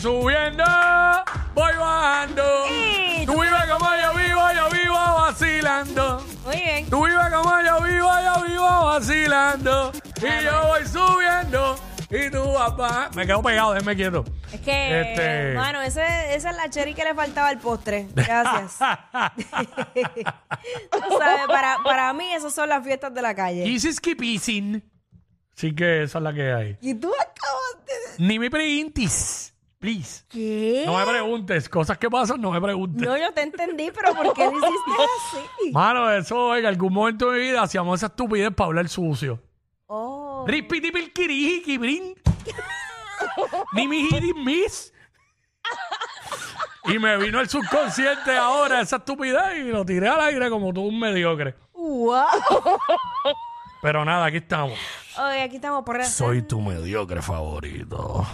subiendo, voy bajando. Tú vives como yo vivo, yo vivo vacilando. Muy bien. Tú vives como yo vivo, yo vivo vacilando. Y yo voy subiendo y tú vas bajando. Me quedo pegado, déjame quieto. Es que, Este- ese, esa es la cherry que le faltaba al postre. Gracias. Tú sabes, para, para mí, esas son las fiestas de la calle. Kisses keeping. Sí que esa es la que hay. Y tú acabas de... Ni me preguntes, please. ¿Qué? No me preguntes. Cosas que pasan, no me preguntes. No, yo te entendí, pero ¿por qué lo hiciste así? Mano, eso, en algún momento de mi vida hacíamos esa estupidez para hablar sucio. Oh. Ripiti pilkiriji brin. Ni mi mis. Y me vino el subconsciente ahora esa estupidez y lo tiré al aire como todo un mediocre. Wow. Pero nada, aquí estamos. Oye, aquí estamos por Soy tu mediocre favorito.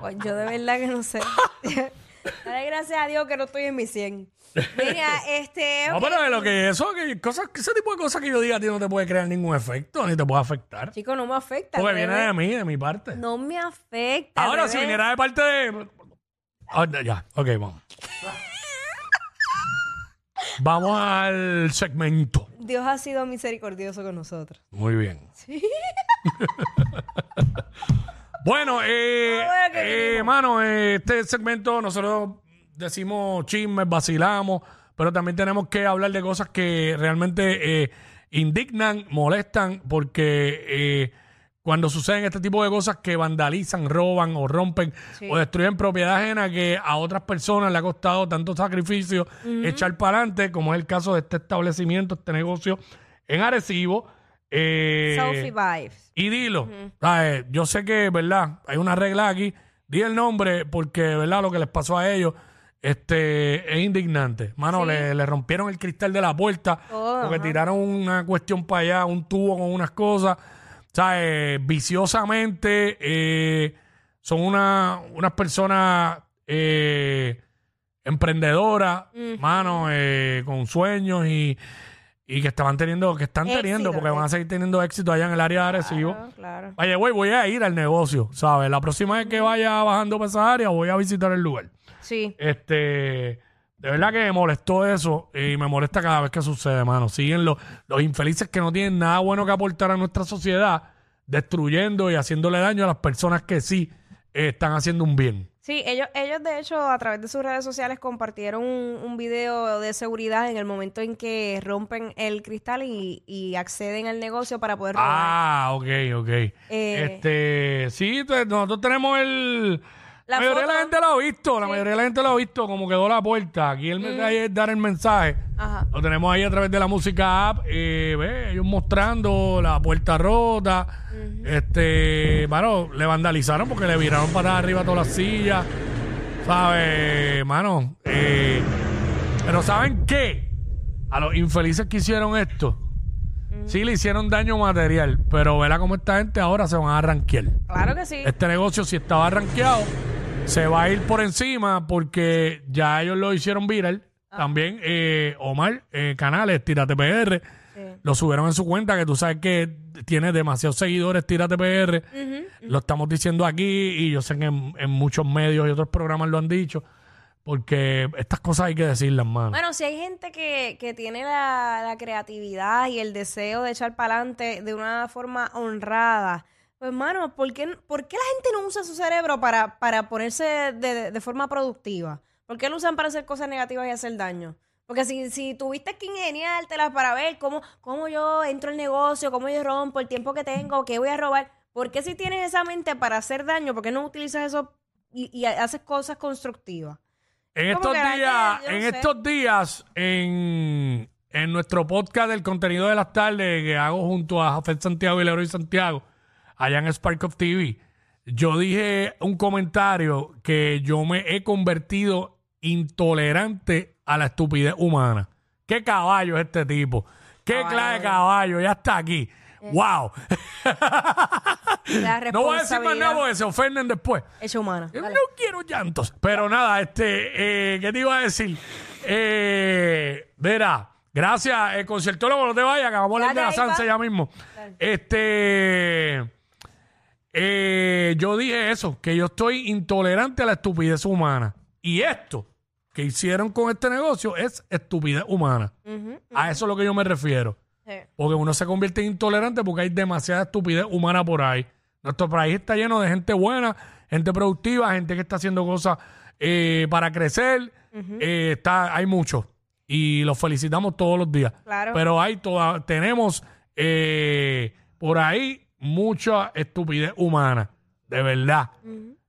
Pues yo de verdad que no sé. Dale gracias a Dios que no estoy en mi 100. Mira, este... No, pero de lo que eso, que cosas, que ese tipo de cosas que yo diga a ti no te puede crear ningún efecto, ni te puede afectar. Chico, no me afecta. Porque viene de mí, de mi parte. No me afecta. Ahora, si revés. viniera de parte de. Ah, ya, ok, vamos. vamos al segmento. Dios ha sido misericordioso con nosotros. Muy bien. bueno, eh, Ah, bueno, eh, mano, eh, este segmento nosotros decimos chismes, vacilamos, pero también tenemos que hablar de cosas que realmente eh, indignan, molestan, porque eh, cuando suceden este tipo de cosas que vandalizan, roban o rompen Sí. o destruyen propiedad ajena que a otras personas le ha costado tanto sacrificio echar para adelante, como es el caso de este establecimiento, este negocio en Arecibo. Eh, Sophie Vibes. y dilo. ¿sabes? Yo sé que, ¿verdad? Hay una regla aquí. Di el nombre porque, ¿verdad? Lo que les pasó a ellos este, es indignante. Mano, Sí. le, le rompieron el cristal de la puerta Oh, porque ajá. tiraron una cuestión para allá, un tubo con unas cosas. ¿Sabes? Viciosamente eh, son una, unas personas eh, emprendedoras, mano, eh, con sueños y, y que estaban teniendo, que están teniendo, porque van a seguir teniendo éxito allá en el área de Arecibo. Claro, claro. Vaya, güey, voy a ir al negocio, ¿sabes? La próxima vez que vaya bajando para esa área, voy a visitar el lugar. Sí. Este, de verdad que me molestó eso y me molesta cada vez que sucede, mano. Siguen los, los infelices que no tienen nada bueno que aportar a nuestra sociedad, destruyendo y haciéndole daño a las personas que sí eh, están haciendo un bien. Sí, ellos, ellos de hecho a través de sus redes sociales compartieron un, un video de seguridad en el momento en que rompen el cristal y, y acceden al negocio para poder robar. Ah, ok, ok. Eh. este, sí, te- nosotros tenemos el... La, mayoría de la gente lo ha visto, la mayoría de la gente lo ha visto, como quedó la puerta. Aquí el mensaje es dar el mensaje. Ajá. Lo tenemos ahí a través de la música app. Eh, ve, ellos mostrando la puerta rota. Este, mano, le vandalizaron porque le viraron para arriba todas las sillas. ¿Sabes, mano? Eh, pero ¿saben qué? A los infelices que hicieron esto, sí le hicieron daño material, pero verá cómo esta gente ahora se van a arranquear. Claro que sí. Este negocio, si estaba arranqueado, se va a ir por encima porque ya ellos lo hicieron viral. También eh, Omar, eh, canales, Tírate PR, lo subieron en su cuenta, que tú sabes que tiene demasiados seguidores, Tírate PR. Lo estamos diciendo aquí y yo sé que en, en muchos medios y otros programas lo han dicho, porque estas cosas hay que decirlas, mano. Bueno, si hay gente que, que tiene la, la creatividad y el deseo de echar para adelante de una forma honrada, pues, mano, ¿por qué, por qué la gente no usa su cerebro para, para ponerse de, de- forma productiva? ¿Por qué lo usan para hacer cosas negativas y hacer daño? Porque si, si tuviste que ingeniártelas para ver cómo, cómo yo entro al negocio, cómo yo rompo, el tiempo que tengo, qué voy a robar, ¿por qué si tienes esa mente para hacer daño, por qué no utilizas eso y, y haces cosas constructivas? En estos que días, no en estos días, en, en nuestro podcast del contenido de las tardes que hago junto a Jafet Santiago y Leroy Santiago, allá en Spark of TV, yo dije un comentario que yo me he convertido intolerante a la estupidez humana. ¿Qué caballo es este tipo? ¿Qué clase de caballo? Ya está aquí. ¡Wow! La no voy a decir más responsabilidad nada porque se ofenden después. hecha humana. Yo Dale. No quiero llantos. Pero nada, este, eh, ¿qué te iba a decir? Eh, verá, gracias, el conciertólogo, no te vayas, que vamos a hablar de la Dale, ahí, Sansa pa. ya mismo. Este, eh, yo dije eso, que yo estoy intolerante a la estupidez humana. Y esto que hicieron con este negocio es estupidez humana. A eso es lo que yo me refiero. sí. Porque uno se convierte en intolerante porque hay demasiada estupidez humana por ahí. Nuestro país está lleno de gente buena, gente productiva, gente que está haciendo cosas eh, para crecer. Eh, está, hay mucho. Y los felicitamos todos los días. Claro. Pero hay toda, tenemos eh, por ahí mucha estupidez humana. De verdad.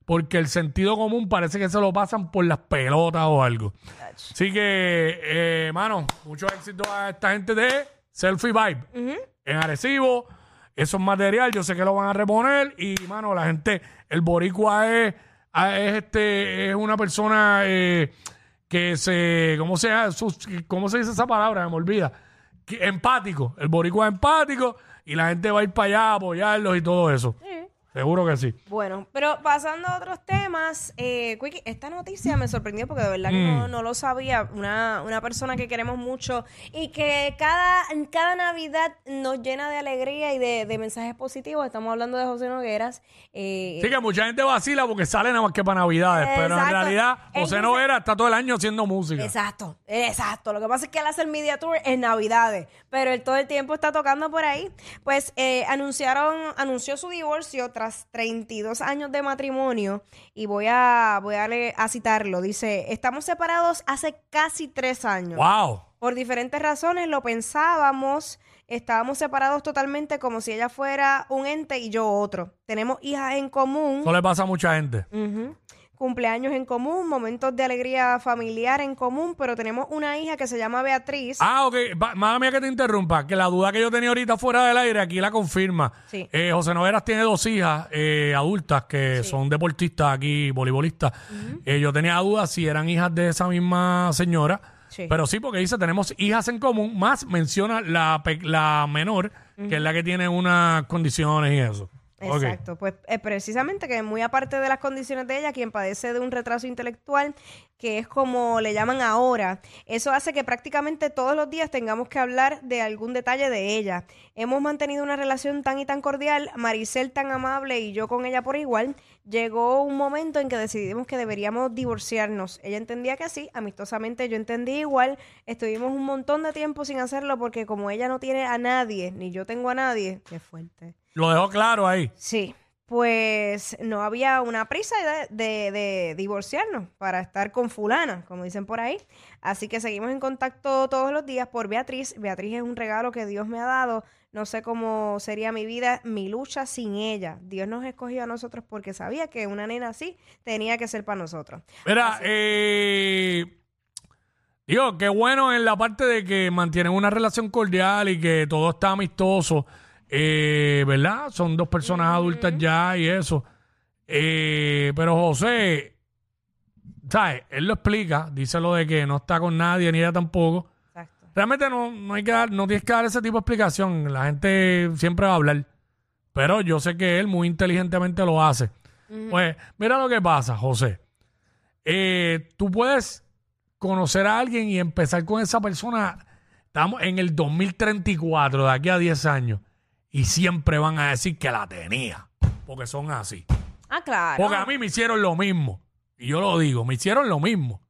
Porque el sentido común parece que se lo pasan por las pelotas o algo. Así que, eh, mano, mucho éxito a esta gente de Selfie Vibe. En Arecibo, eso es material, yo sé que lo van a reponer. Y, mano, la gente, el boricua es, es, este, es una persona eh, que se, ¿cómo se, ¿cómo se dice esa palabra? Me olvida. Que- empático. El boricua es empático y la gente va a ir para allá a apoyarlos y todo eso. Seguro que sí. Bueno, pero pasando a otros temas, eh, Quickie, esta noticia me sorprendió porque de verdad que no, no lo sabía. Una, una persona que queremos mucho y que cada, cada Navidad nos llena de alegría y de, de mensajes positivos. Estamos hablando de José Nogueras. eh, Sí, que mucha gente vacila porque sale nada más que para Navidades, pero en realidad José dice- Noguera está todo el año haciendo música. Exacto, exacto. Lo que pasa es que él hace el Media Tour en Navidades, pero él todo el tiempo está tocando por ahí. Pues eh, anunciaron, anunció su divorcio tras 32 años de matrimonio y voy a, voy a, citarlo. Dice, estamos separados hace casi tres años. ¡Wow! Por diferentes razones lo pensábamos, estábamos separados totalmente como si ella fuera un ente y yo otro. Tenemos hijas en común. Eso le pasa a mucha gente. Cumpleaños en común, momentos de alegría familiar en común, pero tenemos una hija que se llama Beatriz. Ah, ok. Va- Madre mía que te interrumpa, que la duda que yo tenía ahorita fuera del aire, aquí la confirma. Sí. Eh, José Noveras tiene dos hijas eh, adultas que son deportistas aquí, voleibolistas. Eh, yo tenía dudas si eran hijas de esa misma señora. Sí. Pero sí, porque dice, tenemos hijas en común, más menciona la, pe- la menor, que es la que tiene unas condiciones y eso. Exacto, pues eh, precisamente que muy aparte de las condiciones de ella, quien padece de un retraso intelectual, que es como le llaman ahora, eso hace que prácticamente todos los días tengamos que hablar de algún detalle de ella. Hemos mantenido una relación tan y tan cordial, Maricel tan amable y yo con ella por igual. Llegó un momento en que decidimos que deberíamos divorciarnos. Ella entendía que sí, amistosamente yo entendí igual. Estuvimos un montón de tiempo sin hacerlo porque como ella no tiene a nadie, ni yo tengo a nadie, qué fuerte. Lo dejó claro ahí. Sí, pues no había una prisa de, de- de divorciarnos para estar con fulana, como dicen por ahí. Así que seguimos en contacto todos los días por Beatriz. Beatriz es un regalo que Dios me ha dado. No sé cómo sería mi vida, mi lucha sin ella. Dios nos escogió a nosotros porque sabía que una nena así tenía que ser para nosotros. Mira, eh, digo, qué bueno en la parte de que mantienen una relación cordial y que todo está amistoso, eh, ¿verdad? Son dos personas adultas ya y eso. Eh, pero José, ¿sabes? Él lo explica, dice lo de que no está con nadie ni ella tampoco. Exacto. Realmente no, no hay que dar, no tienes que dar ese tipo de explicación. La gente siempre va a hablar. Pero yo sé que él muy inteligentemente lo hace. Pues, mira lo que pasa, José. Eh, tú puedes conocer a alguien y empezar con esa persona. Estamos en el 2034, de aquí a 10 años. Y siempre van a decir que la tenía. Porque son así. Ah, claro. Porque a mí me hicieron lo mismo. Y yo lo digo, me hicieron lo mismo.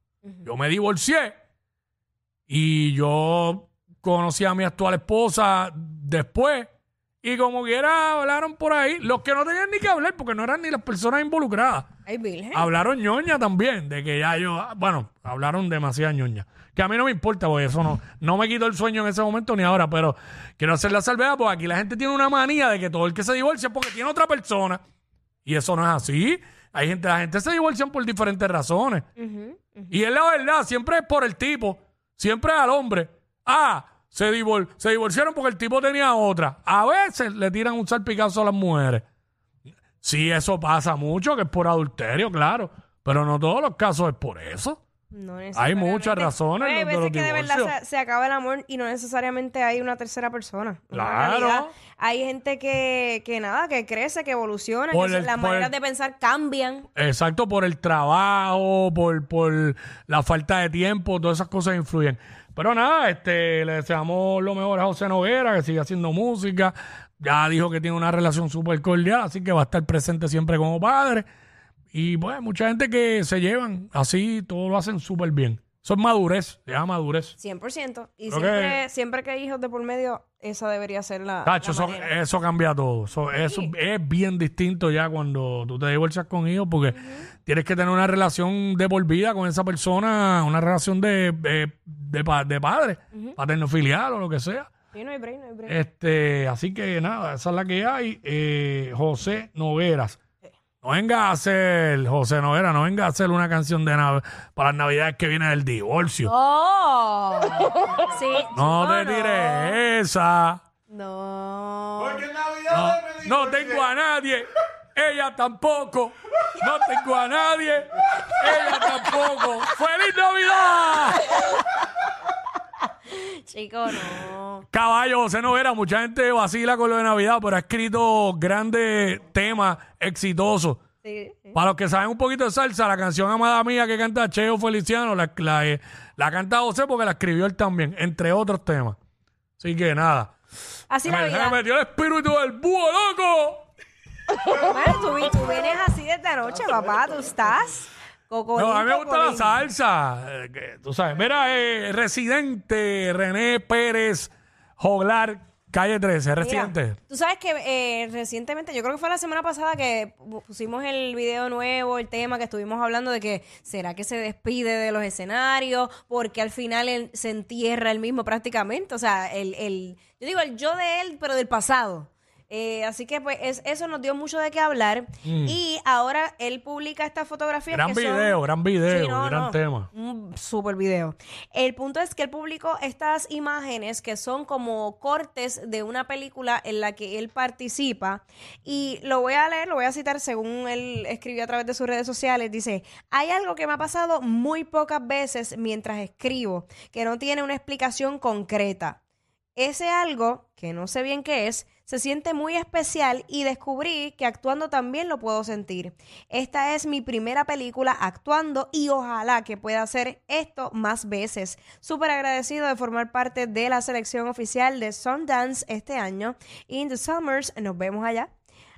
Yo me divorcié y yo conocí a mi actual esposa después. Y como quiera hablaron por ahí, los que no tenían ni que hablar, porque no eran ni las personas involucradas. Ay, virgen. Hablaron ñoña también, de que ya yo, bueno, hablaron demasiada ñoña. Que a mí no me importa, porque eso no, no me quitó el sueño en ese momento ni ahora, pero quiero hacer la salvedad, porque aquí la gente tiene una manía de que todo el que se divorcia es porque tiene otra persona. Y eso no es así. Hay gente, la gente se divorcian por diferentes razones. Y es la verdad, siempre es por el tipo, siempre es al hombre. Ah, Se, divor- se divorciaron porque el tipo tenía otra. A veces le tiran un salpicazo a las mujeres. Sí, eso pasa mucho, que es por adulterio, claro. Pero no todos los casos es por eso. No Hay muchas razones Hay de veces los que de verdad se, se acaba el amor y no necesariamente hay una tercera persona. Claro. Hay gente que, que nada, que crece, que evoluciona, Por que se- el- las maneras el- de pensar cambian. Exacto, por el trabajo, por, por la falta de tiempo, todas esas cosas influyen. Pero nada, este, le deseamos lo mejor a José Noguera, que siga haciendo música. Ya dijo que tiene una relación súper cordial, así que va a estar presente siempre como padre. Y pues, mucha gente que se llevan así, todo lo hacen súper bien. Eso es madurez, se llama madurez. 100%. Y Creo siempre, siempre que hay hijos de por medio, esa debería ser la, Tacho, la eso, manera. eso cambia todo. Eso, eso es bien distinto ya cuando tú te divorcias con hijos porque tienes que tener una relación de por vida con esa persona, una relación de, de, de, pa- de padre, paterno filial o lo que sea. Sí, no hay break, no hay break. Este, así que nada, esa es la que hay. Eh, José Nogueras. No venga a hacer, José Noguera, no venga a hacer una canción de nav- para las navidades que viene del divorcio. ¡Oh! sí, no chico, te tires esa. No. No, no tengo a nadie. Ella tampoco. No tengo a nadie. Ella tampoco. ¡Feliz Navidad! Chico, no. Caballo, José Novera, mucha gente vacila con lo de Navidad, pero ha escrito grandes temas exitosos. Sí, sí. Para los que saben un poquito de salsa, la canción Amada Mía que canta Cheo Feliciano, la, la, eh, la canta José porque la escribió él también, entre otros temas. Así que nada. Así me, se me metió el espíritu del búho, loco. Bueno, tú, tú vienes así desde anoche, papá. Tú estás. No, a mí me gusta la salsa. eh, que, tú sabes, mira, eh, residente René Pérez Joglar, calle 13, Mira, residente. tú sabes que eh, recientemente, yo creo que fue la semana pasada que pu- pusimos el video nuevo, el tema que estuvimos hablando de que será que se despide de los escenarios, porque al final él se entierra él mismo prácticamente. O sea, el, el yo digo el yo de él, pero del pasado. Eh, así que pues es- eso nos dio mucho de qué hablar. Y ahora él publica estas fotografías. Mm. Gran que son- video, gran video, Sí, no, gran no. tema. Un super video. El punto es que él publicó estas imágenes que son como cortes de una película en la que él participa. Y lo voy a leer, lo voy a citar según él escribió a través de sus redes sociales. Dice, hay algo que me ha pasado muy pocas veces mientras escribo, que no tiene una explicación concreta. Ese algo, que no sé bien qué es, se siente muy especial y descubrí que actuando también lo puedo sentir. Esta es mi primera película actuando y ojalá que pueda hacer esto más veces. Súper agradecido de formar parte de la selección oficial de Sundance este año. In the Summers, nos vemos allá.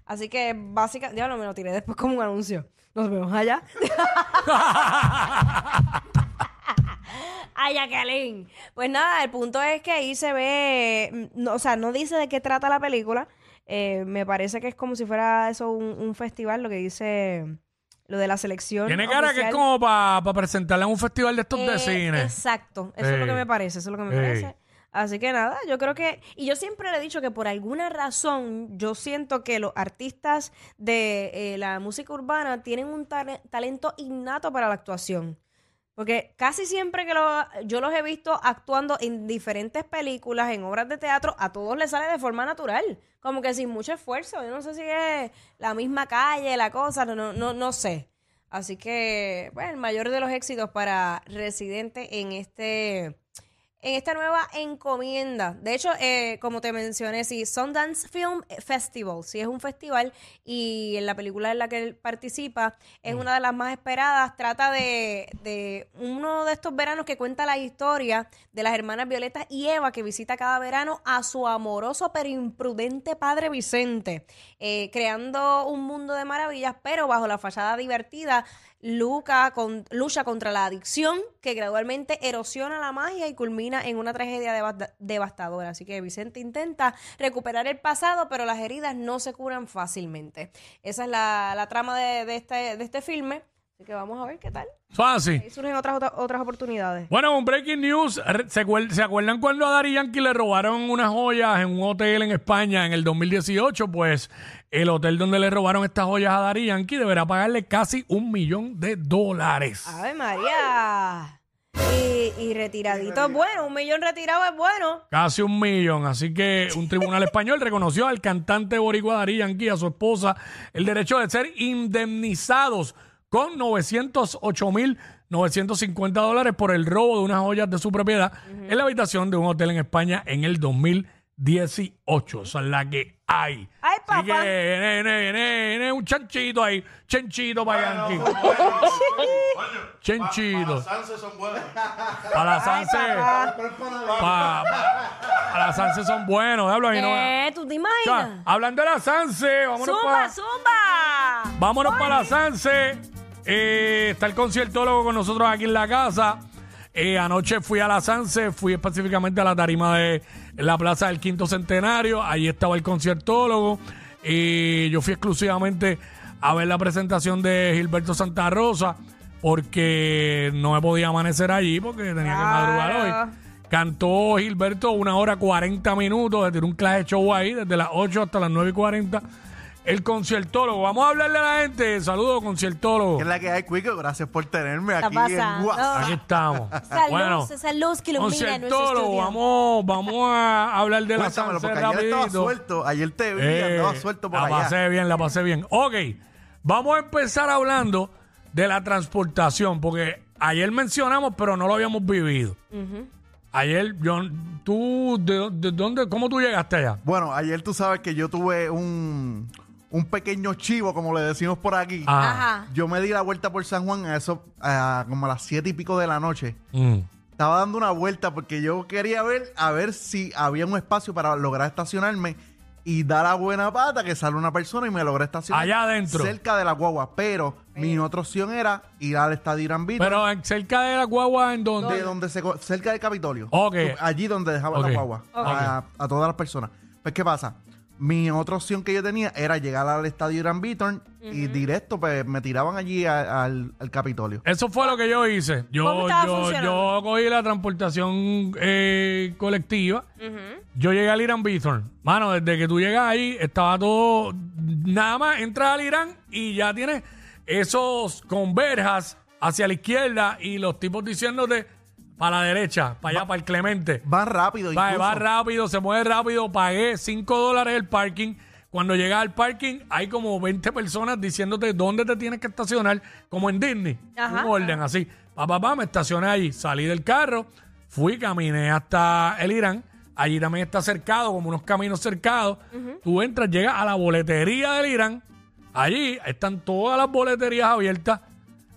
Así que básicamente, ya no me lo tiré después como un anuncio. Nos vemos allá. Ay, Jacqueline. Pues nada, el punto es que ahí se ve, mm, no, o sea, no dice de qué trata la película. Eh, me parece que es como si fuera eso un, un festival, lo que dice lo de la selección. Tiene cara que es como para presentarla en un festival de estos de Eh, cine. Exacto, eso es lo que me parece, eso es lo que me parece. Así que nada, yo creo que, y yo siempre le he dicho que por alguna razón yo siento que los artistas de eh, la música urbana tienen un tale- talento innato para la actuación. Porque casi siempre que lo- yo los he visto actuando en diferentes películas, en obras de teatro, a todos les sale de forma natural, como que sin mucho esfuerzo. Yo no sé si es la misma calle, la cosa, no, no, no, sé. Así que, bueno, el mayor de los éxitos para Residente en este en esta nueva encomienda. De hecho, eh, como te mencioné, sí, Sundance Film Festival, sí es un festival y en la película en la que él participa es una de las más esperadas. Trata de, de uno de estos veranos que cuenta la historia de las hermanas Violeta y Eva que visita cada verano a su amoroso pero imprudente padre Vicente, eh, creando un mundo de maravillas, pero bajo la fachada divertida Luca con, lucha contra la adicción que gradualmente erosiona la magia y culmina en una tragedia deva- devastadora. Así que Vicente intenta recuperar el pasado, pero las heridas no se curan fácilmente. Esa es la, la trama de, de este, de este filme. Así que vamos a ver qué tal. Fácil. Ahí surgen otras, otras, otras oportunidades. Bueno, un breaking news. ¿Se, acuer- se acuerdan cuando a Dari Yankee le robaron unas joyas en un hotel en España en el 2018? Pues el hotel donde le robaron estas joyas a Dari Yankee deberá pagarle casi un millón de dólares. ¡Ave María! Y, y retiradito es bueno, un millón retirado es bueno. Casi un millón. Así que un tribunal español reconoció al cantante boricua Daddy Yankee y a su esposa el derecho de ser indemnizados con 908 mil 950 dólares por el robo de unas joyas de su propiedad en la habitación de un hotel en España en el 2018. Esa es la que hay. Ay, Así papá. que viene, viene, viene, viene un chanchito ahí. Chanchito para Yankee. Chanchito. Sanse son buenas. Para la Sanse. papá. pa- Para la Sanse son buenos. Diablo, ahí no- ¿Qué? ¿Tú te O sea, imaginas? hablando de la Sanse, vámonos ¡Zumba, para zumba! vámonos para la Sanse. Eh, está el conciertólogo con nosotros aquí en la casa. Eh, anoche fui a la Sanse, fui específicamente a la tarima de la Plaza del Quinto Centenario. Ahí estaba el conciertólogo. Y yo fui exclusivamente a ver la presentación de Gilberto Santa Rosa porque no me podía amanecer allí porque tenía que madrugar hoy. Cantó Gilberto una hora 40 minutos, tiró un clase de show ahí, desde las 8 hasta las 9 y 40. El conciertólogo, vamos a hablarle a la gente. Saludos, conciertólogo. ¿Qué es la que hay, Cuico? Gracias por tenerme Está aquí en pasando. WhatsApp. Aquí estamos. Esa bueno, esa luz que ilumina nuestro conciertólogo, estudio. vamos, vamos a hablar de la Cuéntamelo, porque ayer estaba suelto. Ayer te vi, Eh, andaba suelto por la allá. pasé bien, la pasé bien. Ok, vamos a empezar hablando de la transportación, porque ayer mencionamos, pero no lo habíamos vivido. Ayer, yo, tú, de, de dónde, ¿cómo tú llegaste allá? Bueno, ayer tú sabes que yo tuve un, un pequeño chivo, como le decimos por aquí. Ah, Ajá. Yo me di la vuelta por San Juan a eso, a como a las siete y pico de la noche. mm. Estaba dando una vuelta porque yo quería ver a ver si había un espacio para lograr estacionarme y dar la buena pata que sale una persona y me logré estacionar Allá adentro. cerca de la guagua. Pero mi otra opción era ir al estadio Irán Víctor, Pero en- cerca de la guagua, ¿en dónde? de donde se cerca del Capitolio. Ok. Allí donde dejaba la guagua a, a todas las personas. Pues qué pasa? Mi otra opción que yo tenía era llegar al estadio Irán Víctor y directo pues me tiraban allí a- al, al Capitolio. Eso fue lo que yo hice. ¿Cómo Yo, estaba yo, funcionando? yo cogí la transportación eh, colectiva. Yo llegué al Irán Bithorn. Mano, desde que tú llegas ahí, estaba todo. Nada más entras al Irán y ya tienes esos converjas hacia la izquierda y los tipos diciéndote para la derecha, para allá, para el Clemente. Va rápido Va, incluso. va rápido, se mueve rápido. Pagué 5 dólares el parking. Cuando llegas al parking, hay como 20 personas diciéndote dónde te tienes que estacionar, como en Disney. Ajá. Un orden así. Pa, pa, pa, me estacioné allí. Salí del carro, fui, caminé hasta el Irán. Allí también está cercado, como unos caminos cercados. Tú entras, llegas a la boletería del Irán. Allí están todas las boleterías abiertas.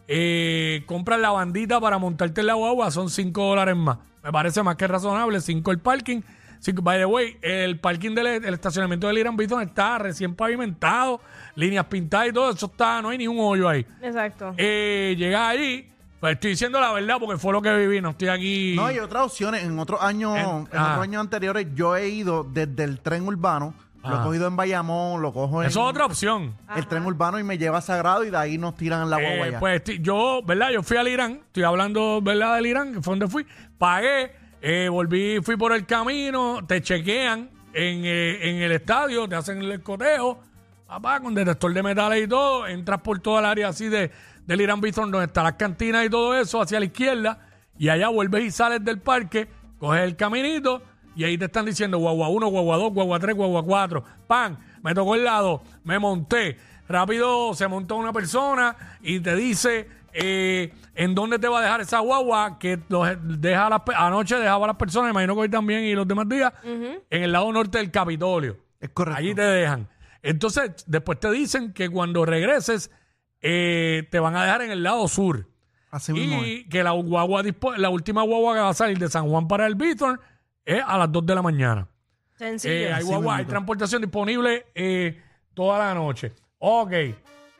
Eh, compras la bandita para montarte en la guagua, son 5 dólares más. Me parece más que razonable. 5 el parking. Cinco, by the way, el parking del el estacionamiento del Irán Bithorn está recién pavimentado, líneas pintadas y todo eso está, no hay ni un hoyo ahí. Exacto. Eh, llegas allí, pues estoy diciendo la verdad porque fue lo que viví, no estoy aquí. No, hay otras opciones. En otros años, En- en, ah. otros años anteriores, yo he ido desde el tren urbano, lo Ah. he cogido en Bayamón, lo cojo en Eso es otra opción. el tren urbano y me lleva a Sagrado y de ahí nos tiran en la guagua Eh, ya. pues yo, ¿verdad? Yo fui al Irán, estoy hablando, ¿verdad? Del Irán, que fue donde fui. Pagué, eh, volví, fui por el camino, te chequean en, eh, en el estadio, te hacen el cotejo, papá, con detector de metales y todo, entras por toda el área así de, del Irán Bithorn, donde están las cantinas y todo eso, hacia la izquierda, y allá vuelves y sales del parque, coges el caminito, y ahí te están diciendo guagua 1, guagua 2, guagua 3, guagua 4, pan, me tocó el lado, me monté, rápido se montó una persona y te dice eh, en dónde te va a dejar esa guagua que los deja a las anoche dejaba a las personas, imagino que hoy también y los demás días, en el lado norte del Capitolio. es correcto. Allí te dejan. Entonces, después te dicen que cuando regreses, eh, te van a dejar en el lado sur. Así mismo. Y que la guagua la última guagua que va a salir de San Juan para el Bithorn es a las 2 de la mañana. Sencillo. Eh, hay guagua, hay transportación disponible eh, toda la noche. Ok.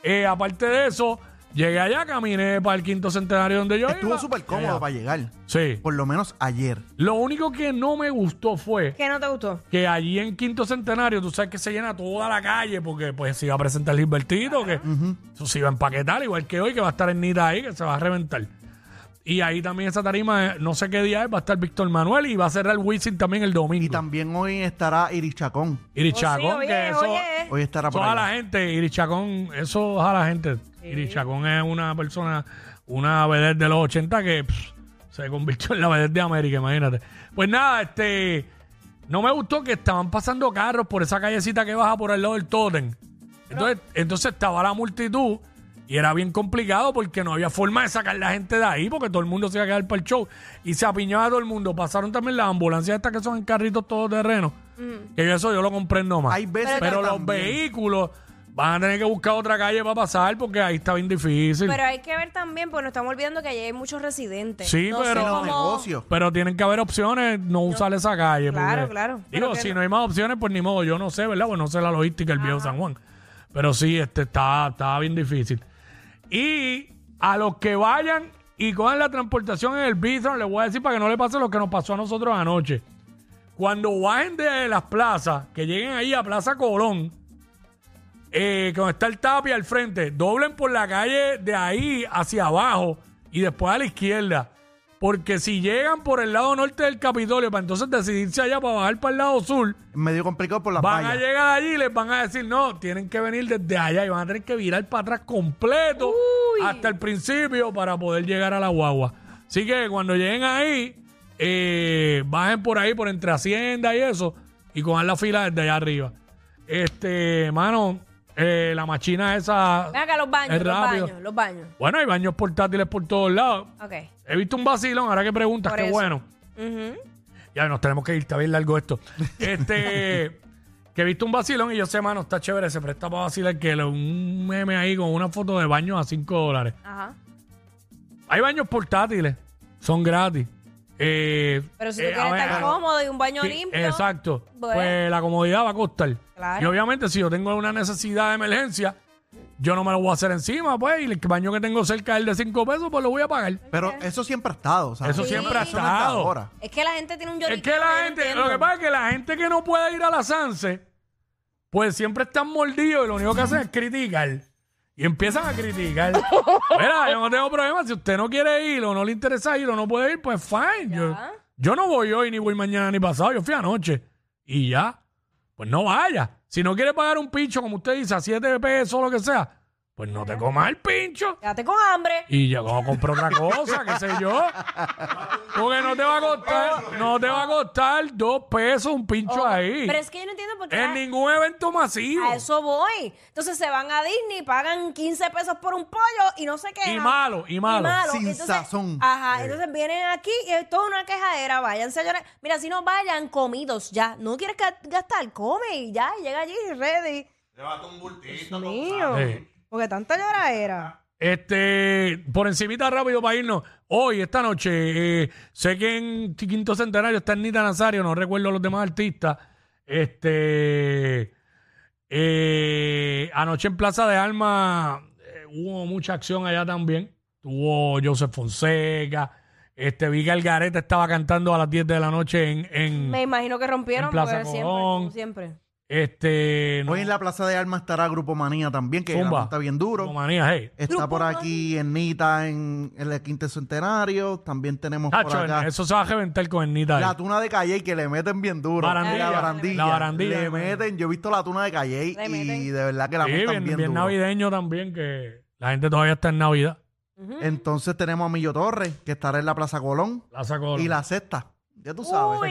Eh, aparte de eso, llegué allá, caminé para el quinto centenario donde yo Estuvo iba. súper cómodo Allá. para llegar. Sí. Por lo menos ayer. Lo único que no me gustó fue ¿Qué no te gustó? que allí en Quinto Centenario, tú sabes que se llena toda la calle porque pues se iba a presentar Gilbertito, que eso se iba a empaquetar, igual que hoy, que va a estar en Nita ahí, que se va a reventar. Y ahí también esa tarima, eh, no sé qué día es, va a estar Víctor Manuel y va a cerrar Wisin también el domingo. Y también hoy estará Iris Chacón. Iris Oh, sí, Chacón, oye, que eso, oye. Hoy estará eso por a la gente, Iris Chacón, eso a la gente. Iris Chacón es una persona, una vedette de los 80 que pff, Se convirtió en la vedette de América, imagínate. Pues nada, este. No me gustó que estaban pasando carros por esa callecita que baja por el lado del Totem. Entonces, entonces estaba la multitud y era bien complicado porque no había forma de sacar la gente de ahí porque todo el mundo se iba a quedar para el show. Y se apiñaba todo el mundo. Pasaron también las ambulancias estas que son en carritos todoterrenos. Que yo eso yo lo comprendo más. Hay veces Pero que los también- vehículos van a tener que buscar otra calle para pasar porque ahí está bien difícil. Pero hay que ver también, porque nos estamos olvidando que allí hay muchos residentes. Sí, No sé pero- cómo- negocios. Pero tienen que haber opciones, no usar esa calle. Claro, porque- claro. Pero Digo, que si no- no hay más opciones, pues ni modo. Yo no sé, ¿verdad? Pues no sé la logística del viejo San Juan. Pero sí, este está, está bien difícil. Y a los que vayan y cojan la transportación en el Bithorn, les voy a decir para que no le pase lo que nos pasó a nosotros anoche. Cuando bajen de las plazas, que lleguen ahí a Plaza Colón, eh, donde está el Tapia al frente, doblen por la calle de ahí hacia abajo y después a la izquierda. Porque si llegan por el lado norte del Capitolio para entonces decidirse allá para bajar para el lado sur, Medio complicado por las van a llegar allí y les van a decir, no, tienen que venir desde allá y van a tener que virar para atrás completo hasta el principio para poder llegar a la guagua. Así que cuando lleguen ahí, eh, bajen por ahí, por entre Hacienda y eso, y cojan la fila desde allá arriba. Este, mano, eh, la machina esa... Ven acá, los baños, Es los rápido. baños, los baños. Bueno, hay baños portátiles por todos lados. Ok. He visto un vacilón, ahora que preguntas, Por qué eso. bueno. Ujú. Ya nos tenemos que ir, está bien largo esto. Este, que he visto un vacilón y yo sé, mano, está chévere, se presta para vacilar que lo- un meme ahí con una foto de baños a 5 dólares. Ajá. Hay baños portátiles, son gratis. Eh, Pero si tú eh, a quieres ver, estar a- cómodo y un baño sí, limpio. Exacto. Bueno. Pues la comodidad va a costar. Claro. Y obviamente si yo tengo una necesidad de emergencia, yo no me lo voy a hacer encima, pues, y el baño que tengo cerca del de 5 pesos, pues lo voy a pagar. Pero eso siempre ha estado. ¿sabes? Eso siempre ha Eso no es de estado. ahora. Es que la gente tiene un lloriqueo. Es que la no gente, entiendo. lo que pasa es que la gente que no puede ir a la Sanse, pues siempre están mordidos y lo único que hacen es criticar. Y empiezan a criticar. Mira, yo no tengo problema. Si usted no quiere ir o no le interesa ir o no puede ir, pues fine. Yo, Ya. yo no voy hoy, ni voy mañana, ni pasado. Yo fui anoche. Y ya. Pues no vaya. Si no quiere pagar un pincho, como usted dice, a 7 pesos o lo que sea, pues no te comas el pincho. Quédate con hambre. Y ya vamos a comprar otra cosa, qué sé yo. Porque no te va a costar, no te va a costar dos pesos un pincho ahí. Oh, Pero es que yo no entiendo por qué. En ningún evento masivo. A eso voy. Entonces se van a Disney, pagan 15 pesos por un pollo y no sé qué. Y malo, y malo. Sin sazón. Ajá, entonces vienen aquí y es toda una quejadera. Váyanse a llorar. Mira, si no vayan comidos ya. No quieres ga- gastar, come y ya. y llega allí ready. Dios mío. Sí. Porque tanta lloradera. Este, por encimita rápido para irnos. Hoy, esta noche, eh, sé que en Quinto Centenario está Nita Nazario, no recuerdo los demás artistas. Este, eh, anoche en Plaza de Armas eh, hubo mucha acción allá también. Tuvo Joseph Fonseca. Este, vi que Algarete estaba cantando a las 10 de la noche en, en Me imagino que rompieron En Plaza porque siempre, Colón. como siempre. Este, no, Hoy en la Plaza de Armas estará Grupo Manía también, que Zumba. está bien duro. como manía, hey. Está Grupo por aquí en Nita en, en el quinto centenario. También tenemos por Tacho, acá eso se va a reventar con el Nita. ahí. la tuna de Calle que le meten bien duro. Barandilla. La barandilla. La barandilla, Le meten, yo he visto la tuna de Calle Le y meten. de verdad que la Sí, montan bien, bien, bien duro. navideño también, que la gente todavía está en Navidad. Entonces tenemos a Millo Torres, que estará en la Plaza Colón. La sacó. Y la sexta. Ya tú sabes. Uy.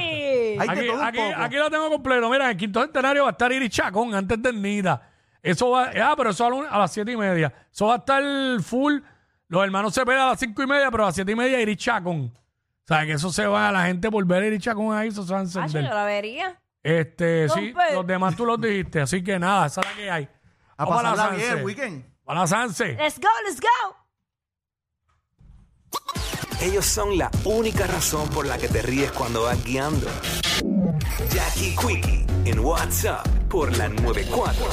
Hay de aquí, todo un aquí, poco. aquí lo tengo completo. Mira, en el quinto centenario va a estar Iris Chacón antes de Nida. Eso va, ah, pero eso a, la- a las siete y media. Eso va a estar full. Los hermanos se pegan a las cinco y media, pero a las siete y media Iris Chacón. O sea, que eso se va, la gente por ver a Iris Chacón ahí, eso se va a Ah, yo encender. la vería. Este, sí, los demás tú los dijiste. Así que nada, esa es la que hay. A Vamos pasarla bien Sanse. el weekend. Para la Sanse. Let's go, let's go. Ellos son la única razón por la que te ríes cuando vas guiando. Jackie Quickie en WhatsApp por la 94.